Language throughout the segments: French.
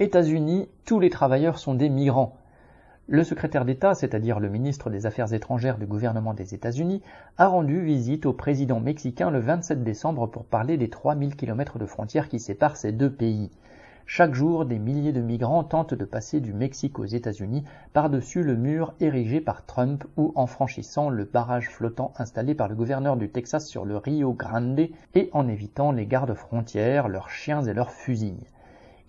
États-Unis, tous les travailleurs sont des migrants. Le secrétaire d'État, c'est-à-dire le ministre des Affaires étrangères du gouvernement des États-Unis, a rendu visite au président mexicain le 27 décembre pour parler des 3000 km de frontières qui séparent ces deux pays. Chaque jour, des milliers de migrants tentent de passer du Mexique aux États-Unis par-dessus le mur érigé par Trump ou en franchissant le barrage flottant installé par le gouverneur du Texas sur le Rio Grande et en évitant les gardes frontières, leurs chiens et leurs fusils.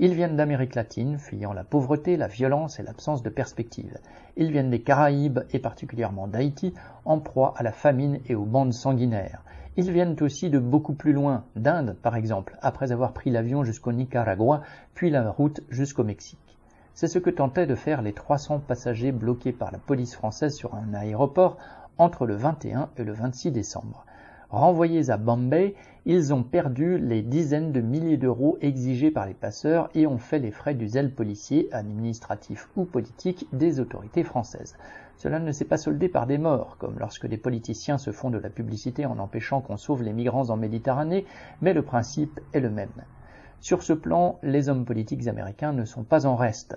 Ils viennent d'Amérique latine, fuyant la pauvreté, la violence et l'absence de perspective. Ils viennent des Caraïbes et particulièrement d'Haïti, en proie à la famine et aux bandes sanguinaires. Ils viennent aussi de beaucoup plus loin, d'Inde par exemple, après avoir pris l'avion jusqu'au Nicaragua, puis la route jusqu'au Mexique. C'est ce que tentaient de faire les 300 passagers bloqués par la police française sur un aéroport entre le 21 et le 26 décembre. Renvoyés à Bombay, ils ont perdu les dizaines de milliers d'euros exigés par les passeurs et ont fait les frais du zèle policier, administratif ou politique des autorités françaises. Cela ne s'est pas soldé par des morts, comme lorsque des politiciens se font de la publicité en empêchant qu'on sauve les migrants en Méditerranée, mais le principe est le même. Sur ce plan, les hommes politiques américains ne sont pas en reste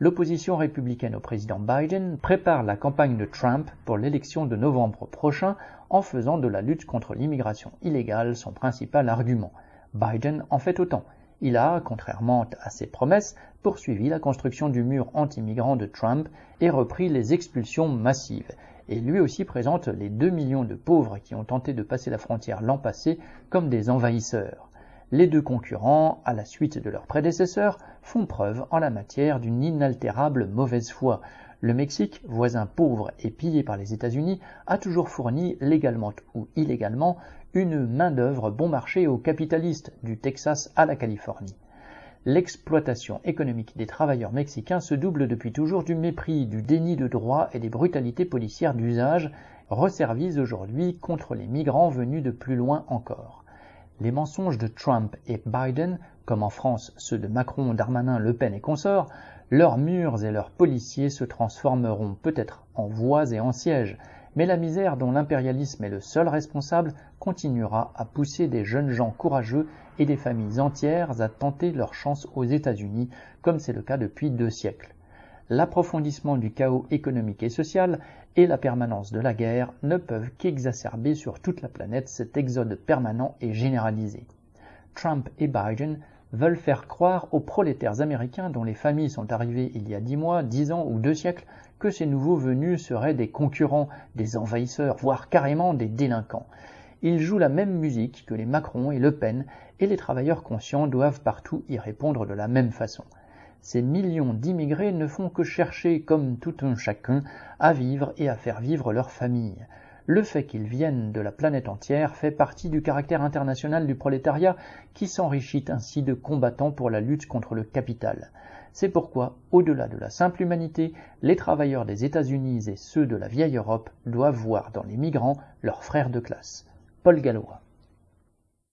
l'opposition républicaine au président Biden prépare la campagne de Trump pour l'élection de novembre prochain en faisant de la lutte contre l'immigration illégale son principal argument. Biden en fait autant. Il a, contrairement à ses promesses, poursuivi la construction du mur anti-migrant de Trump et repris les expulsions massives. Et lui aussi présente les 2 millions de pauvres qui ont tenté de passer la frontière l'an passé comme des envahisseurs les deux concurrents, à la suite de leurs prédécesseurs, font preuve en la matière d'une inaltérable mauvaise foi. Le Mexique, voisin pauvre et pillé par les États-Unis, a toujours fourni, légalement ou illégalement, une main-d'œuvre bon marché aux capitalistes, du Texas à la Californie. L'exploitation économique des travailleurs mexicains se double depuis toujours du mépris, du déni de droit et des brutalités policières d'usage, resservies aujourd'hui contre les migrants venus de plus loin encore. Les mensonges de Trump et Biden, comme en France ceux de Macron, Darmanin, Le Pen et consorts, leurs murs et leurs policiers se transformeront peut-être en voies et en sièges, mais la misère dont l'impérialisme est le seul responsable continuera à pousser des jeunes gens courageux et des familles entières à tenter leur chance aux États-Unis, comme c'est le cas depuis deux siècles l'approfondissement du chaos économique et social et la permanence de la guerre ne peuvent qu'exacerber sur toute la planète cet exode permanent et généralisé. Trump et Biden veulent faire croire aux prolétaires américains dont les familles sont arrivées il y a dix mois, dix ans ou deux siècles que ces nouveaux venus seraient des concurrents, des envahisseurs, voire carrément des délinquants. Ils jouent la même musique que les Macron et Le Pen, et les travailleurs conscients doivent partout y répondre de la même façon. Ces millions d'immigrés ne font que chercher, comme tout un chacun, à vivre et à faire vivre leur famille. Le fait qu'ils viennent de la planète entière fait partie du caractère international du prolétariat qui s'enrichit ainsi de combattants pour la lutte contre le capital. C'est pourquoi, au-delà de la simple humanité, les travailleurs des États-Unis et ceux de la vieille Europe doivent voir dans les migrants leurs frères de classe. Paul Gallois.